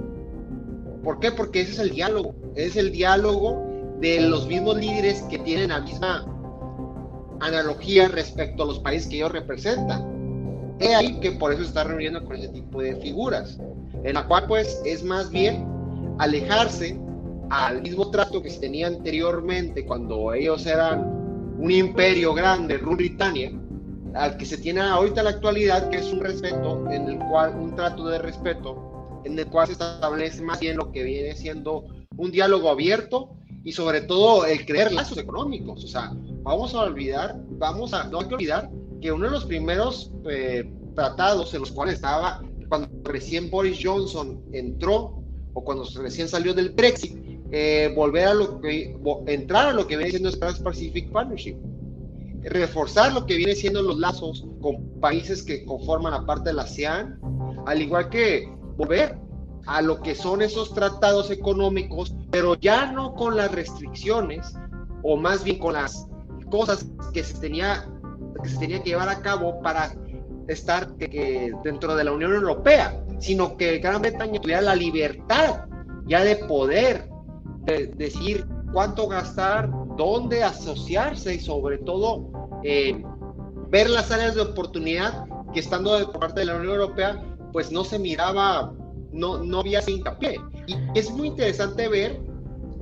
¿Por qué? Porque ese es el diálogo, es el diálogo de los mismos líderes que tienen la misma analogía respecto a los países que ellos representan. Es ahí que por eso se está reuniendo con ese tipo de figuras en la cual pues es más bien alejarse al mismo trato que se tenía anteriormente cuando ellos eran un imperio grande, Britannia, al que se tiene ahorita en la actualidad, que es un respeto, en el cual, un trato de respeto, en el cual se establece más bien lo que viene siendo un diálogo abierto y sobre todo el crear lazos económicos. O sea, vamos a olvidar, vamos a, no hay que olvidar que uno de los primeros eh, tratados en los cuales estaba cuando recién Boris Johnson entró o cuando recién salió del Brexit, eh, volver a lo que, entrar a lo que viene siendo el Trans-Pacific Partnership. Reforzar lo que viene siendo los lazos con países que conforman la parte de la ASEAN, al igual que volver a lo que son esos tratados económicos, pero ya no con las restricciones, o más bien con las cosas que se tenía que, llevar a cabo para estar dentro de la Unión Europea, sino que Gran Bretaña tuviera la libertad ya de poder decir cuánto gastar, dónde asociarse y sobre todo eh, ver las áreas de oportunidad que estando de parte de la Unión Europea, pues no se miraba, no, no había ese hincapié. Y es muy interesante ver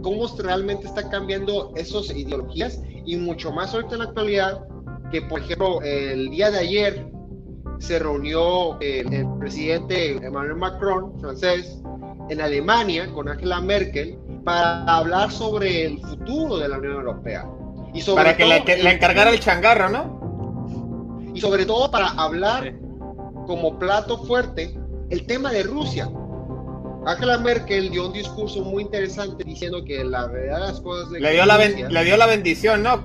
cómo realmente está cambiando esas ideologías y mucho más ahorita en la actualidad, que por ejemplo el día de ayer se reunió eh, el presidente Emmanuel Macron, francés, en Alemania con Angela Merkel para hablar sobre el futuro de la Unión Europea. Y sobre para que, le, encargara el changarro, ¿no? Y sobre todo para hablar como plato fuerte el tema de Rusia. Angela Merkel dio un discurso muy interesante diciendo que la verdad de las cosas... le, dio la le dio la bendición, ¿no?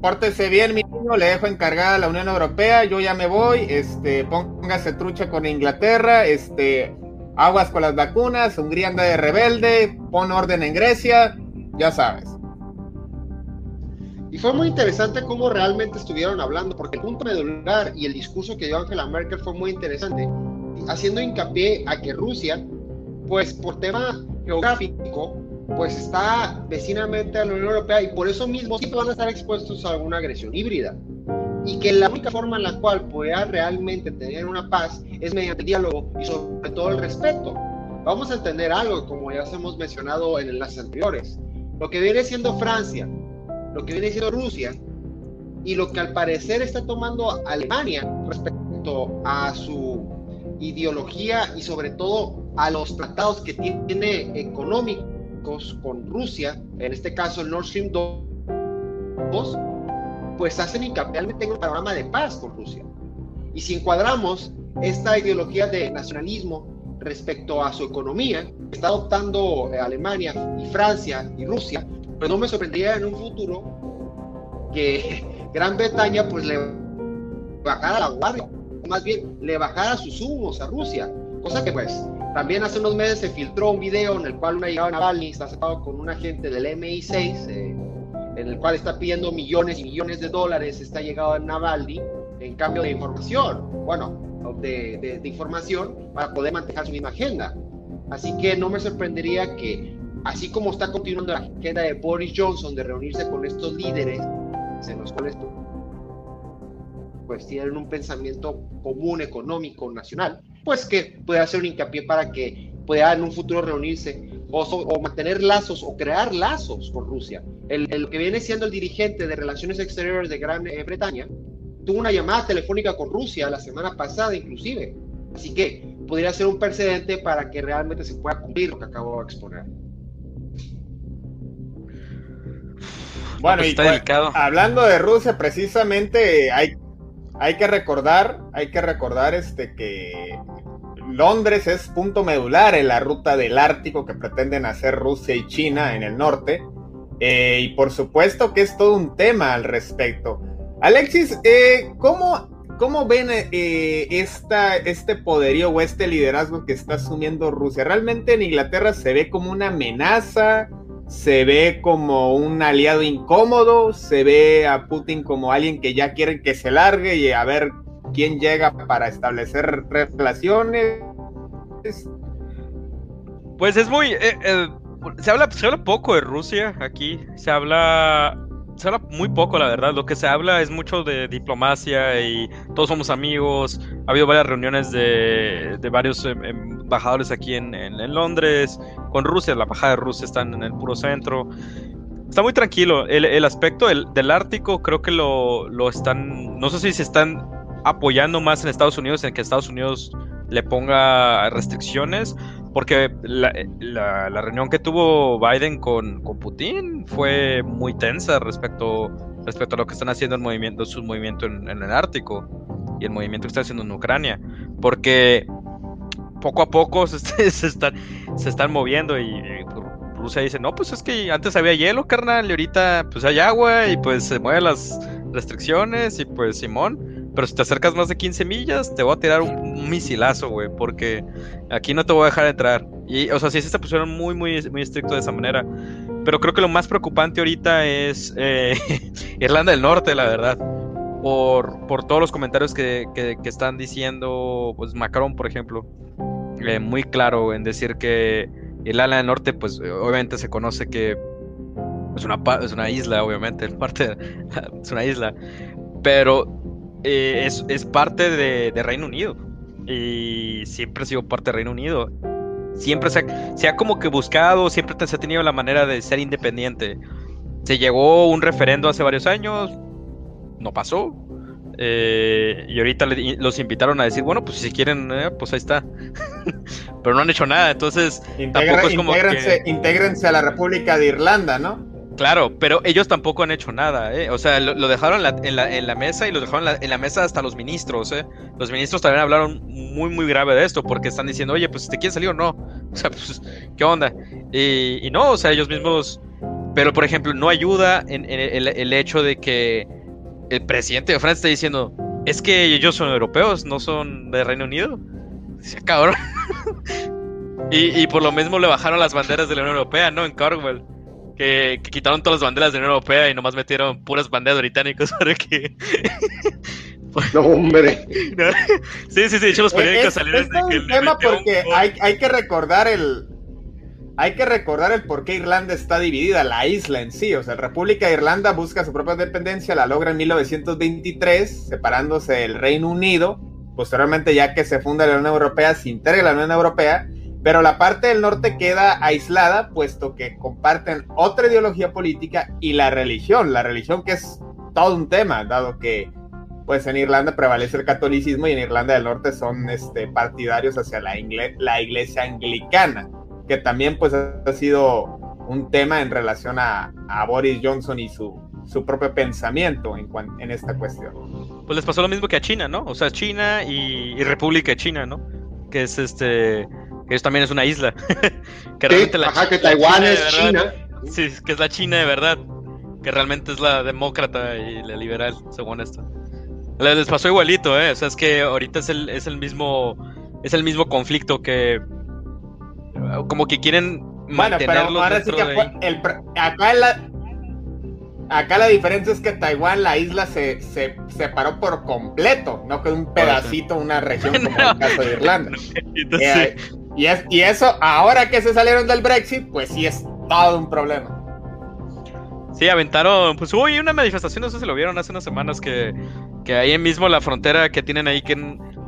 Pórtese bien, mi niño, le dejo encargada a la Unión Europea, yo ya me voy, este, póngase trucha con Inglaterra, este, aguas con las vacunas, Hungría anda de rebelde, pon orden en Grecia, ya sabes. Y fue muy interesante cómo realmente estuvieron hablando, porque el punto medular y el discurso que dio Angela Merkel fue muy interesante, haciendo hincapié a que Rusia, pues por tema geográfico, pues está vecinamente a la Unión Europea y por eso mismo sí van a estar expuestos a alguna agresión híbrida y que la única forma en la cual pueda realmente tener una paz es mediante el diálogo y sobre todo el respeto. Vamos a entender algo, como ya hemos mencionado en las anteriores. Lo que viene siendo Francia, lo que viene siendo Rusia y lo que al parecer está tomando Alemania respecto a su ideología y sobre todo a los tratados que tiene económicos con Rusia, en este caso el Nord Stream 2, pues hacen hincapié en un panorama de paz con Rusia. Y si encuadramos esta ideología de nacionalismo respecto a su economía, está adoptando eh, Alemania y Francia y Rusia, pues no me sorprendería en un futuro que Gran Bretaña pues le bajara la guardia, más bien le bajara sus humos a Rusia, cosa que pues también hace unos meses se filtró un video en el cual una llegada Navalny está sentado con un agente del MI6, eh, en el cual está pidiendo millones y millones de dólares, está llegado a Navalny en cambio de información, bueno, de, información para poder mantener su misma agenda. Así que no me sorprendería que, así como está continuando la agenda de Boris Johnson de reunirse con estos líderes, en los cuales pues tienen un pensamiento común económico nacional, pues que pueda hacer un hincapié para que pueda en un futuro reunirse o, mantener lazos o crear lazos con Rusia. El, que viene siendo el dirigente de Relaciones Exteriores de Gran eh, Bretaña tuvo una llamada telefónica con Rusia la semana pasada inclusive. Así que podría ser un precedente para que realmente se pueda cumplir lo que acabo de exponer. Bueno, y hablando de Rusia, precisamente hay, hay que recordar, hay que recordar este que Londres es punto medular en la ruta del Ártico que pretenden hacer Rusia y China en el norte. Eh, y por supuesto que es todo un tema al respecto. Alexis, eh, ¿cómo, ¿cómo, ven eh, esta, este poderío o este liderazgo que está asumiendo Rusia? ¿Realmente en Inglaterra se ve como una amenaza? ¿Se ve como un aliado incómodo? ¿Se ve a Putin como alguien que ya quiere que se largue y a ver quién llega para establecer relaciones. Pues es muy... Eh, se, habla, se habla poco de Rusia aquí, se habla... Se habla muy poco, la verdad. Lo que se habla es mucho de diplomacia y todos somos amigos. Ha habido varias reuniones de, de varios em, embajadores aquí en, en, Londres, con Rusia. La embajada de Rusia está en el puro centro. Está muy tranquilo. El, el aspecto del, del, Ártico creo que lo, lo están... No sé si se están apoyando más en Estados Unidos en que Estados Unidos le ponga restricciones, porque la, reunión que tuvo Biden con, Putin fue muy tensa respecto, respecto a lo que están haciendo el movimiento, su movimiento en, el Ártico y el movimiento que está haciendo en Ucrania, porque poco a poco se, están, se están moviendo y, Rusia dice, no, pues es que antes había hielo, carnal, y ahorita pues hay agua y pues se mueven las restricciones y pues Simón, pero si te acercas más de 15 millas, te voy a tirar un, misilazo, güey, porque aquí no te voy a dejar entrar. Y, o sea, sí se pusieron muy, muy, muy estricto de esa manera. Pero creo que lo más preocupante ahorita es eh, Irlanda del Norte, la verdad. Por, por todos los comentarios que, que, están diciendo, pues Macron, por ejemplo, eh, muy claro en decir que Irlanda del Norte, pues obviamente se conoce que es una, es una isla, obviamente, parte es una isla, pero eh, es, es, parte de, Reino Unido y siempre ha sido parte de Reino Unido. Siempre se ha, se ha como que buscado, siempre se ha tenido la manera de ser independiente. Se llegó un referendo hace varios años, no pasó. Eh, y ahorita los invitaron a decir, bueno, pues si quieren, eh, pues ahí está. Pero no han hecho nada, entonces tampoco es como intégrense, intégrense a la República de Irlanda, ¿no? Claro, pero ellos tampoco han hecho nada, ¿eh? O sea, lo, dejaron en la, la, mesa y lo dejaron en la, mesa hasta los ministros, ¿eh? Los ministros también hablaron muy, muy grave de esto porque están diciendo, oye, pues te quieres salir o no. O sea, pues, ¿qué onda? Y, no, o sea, ellos mismos... Pero, por ejemplo, no ayuda en, el, hecho de que el presidente de Francia está diciendo, es que ellos son europeos, no son de Reino Unido. Dice, cabrón. y por lo mismo le bajaron las banderas de la Unión Europea, ¿no? En Cornwall que, quitaron todas las banderas de la Unión Europea y nomás metieron puras banderas británicas para que. no, hombre. sí, sí, sí, de hecho los periódicos salieron de que. Es un tema porque hay, hay que recordar el. Hay que recordar el por qué Irlanda está dividida, la isla en sí. O sea, la República de Irlanda busca su propia independencia, la logra en 1923, separándose del Reino Unido. Posteriormente, ya que se funda la Unión Europea, se integra la Unión Europea pero la parte del norte queda aislada, puesto que comparten otra ideología política y la religión. La religión que es todo un tema, dado que pues en Irlanda prevalece el catolicismo y en Irlanda del Norte son este, partidarios hacia la, la iglesia anglicana, que también pues ha sido un tema en relación a, Boris Johnson y su, su propio pensamiento en, en esta cuestión. Pues les pasó lo mismo que a China, ¿no? O sea, China y, República China, ¿no? Que es este eso también es una isla. que realmente la, ajá, que Taiwán es China. Sí, que es la China de verdad. Que realmente es la demócrata y la liberal, según esto. Les pasó igualito, ¿eh? O sea, es que ahorita es el, es el mismo es el mismo conflicto que como que quieren bueno, pero ahora sí que el, acá la acá la diferencia es que Taiwán, la isla, se, se separó por completo, no que un pedacito, una región como el caso de Irlanda. Eh, y, es, y eso, ahora que se salieron del Brexit, pues sí es todo un problema. Sí, aventaron, pues hubo una manifestación, no sé si lo vieron hace unas semanas, que, que ahí mismo la frontera que tienen ahí, que,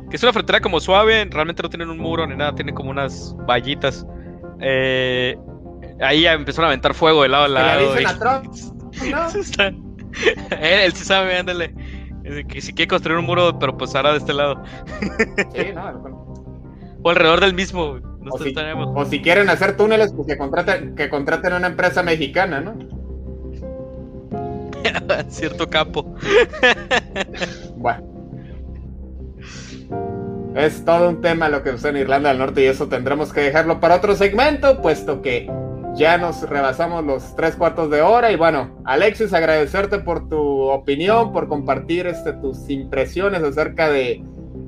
que es una frontera como suave, realmente no tienen un muro ni nada, tienen como unas vallitas. Eh, ahí empezaron a aventar fuego de lado a lado. él, sí sabe, ándale. Que si quiere construir un muro, pero pues ahora de este lado. sí, no, o alrededor del mismo. O si, quieren hacer túneles, pues que contraten, que contraten una empresa mexicana, ¿no? Cierto capo. bueno. Es todo un tema lo que sucede en Irlanda del Norte y eso tendremos que dejarlo para otro segmento, puesto que ya nos rebasamos los tres cuartos de hora. Y bueno, Alexis, agradecerte por tu opinión, por compartir este, tus impresiones acerca de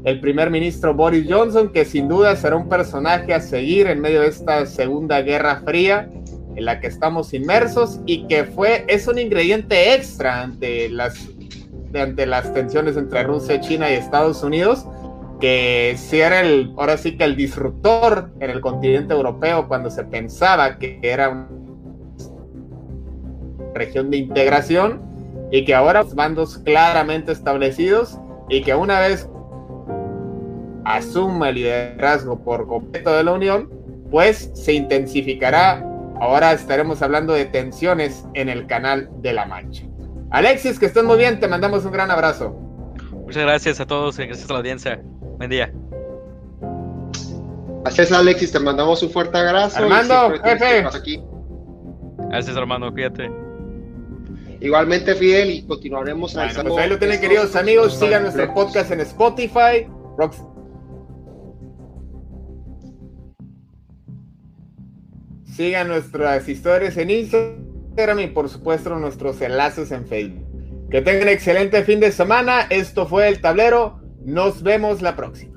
el primer ministro Boris Johnson, que sin duda será un personaje a seguir en medio de esta segunda guerra fría en la que estamos inmersos y que fue, es un ingrediente extra ante las, ante las tensiones entre Rusia, China y Estados Unidos, que si era el, ahora sí que el disruptor en el continente europeo cuando se pensaba que era una región de integración y que ahora los bandos claramente establecidos y que una vez asuma el liderazgo por completo de la Unión, pues se intensificará. Ahora estaremos hablando de tensiones en el canal de la Mancha. Alexis, que estés muy bien, te mandamos un gran abrazo. Muchas gracias a todos y gracias a la audiencia. Buen día. Gracias Alexis, te mandamos un fuerte abrazo. Armando, jefe. Aquí. Gracias Armando, cuídate. Igualmente Fidel y continuaremos bueno, pues ahí lo tienen queridos amigos, sigan nuestro podcast en Spotify, Sigan nuestras historias en Instagram y por supuesto nuestros enlaces en Facebook. Que tengan excelente fin de semana. Esto fue el tablero. Nos vemos la próxima.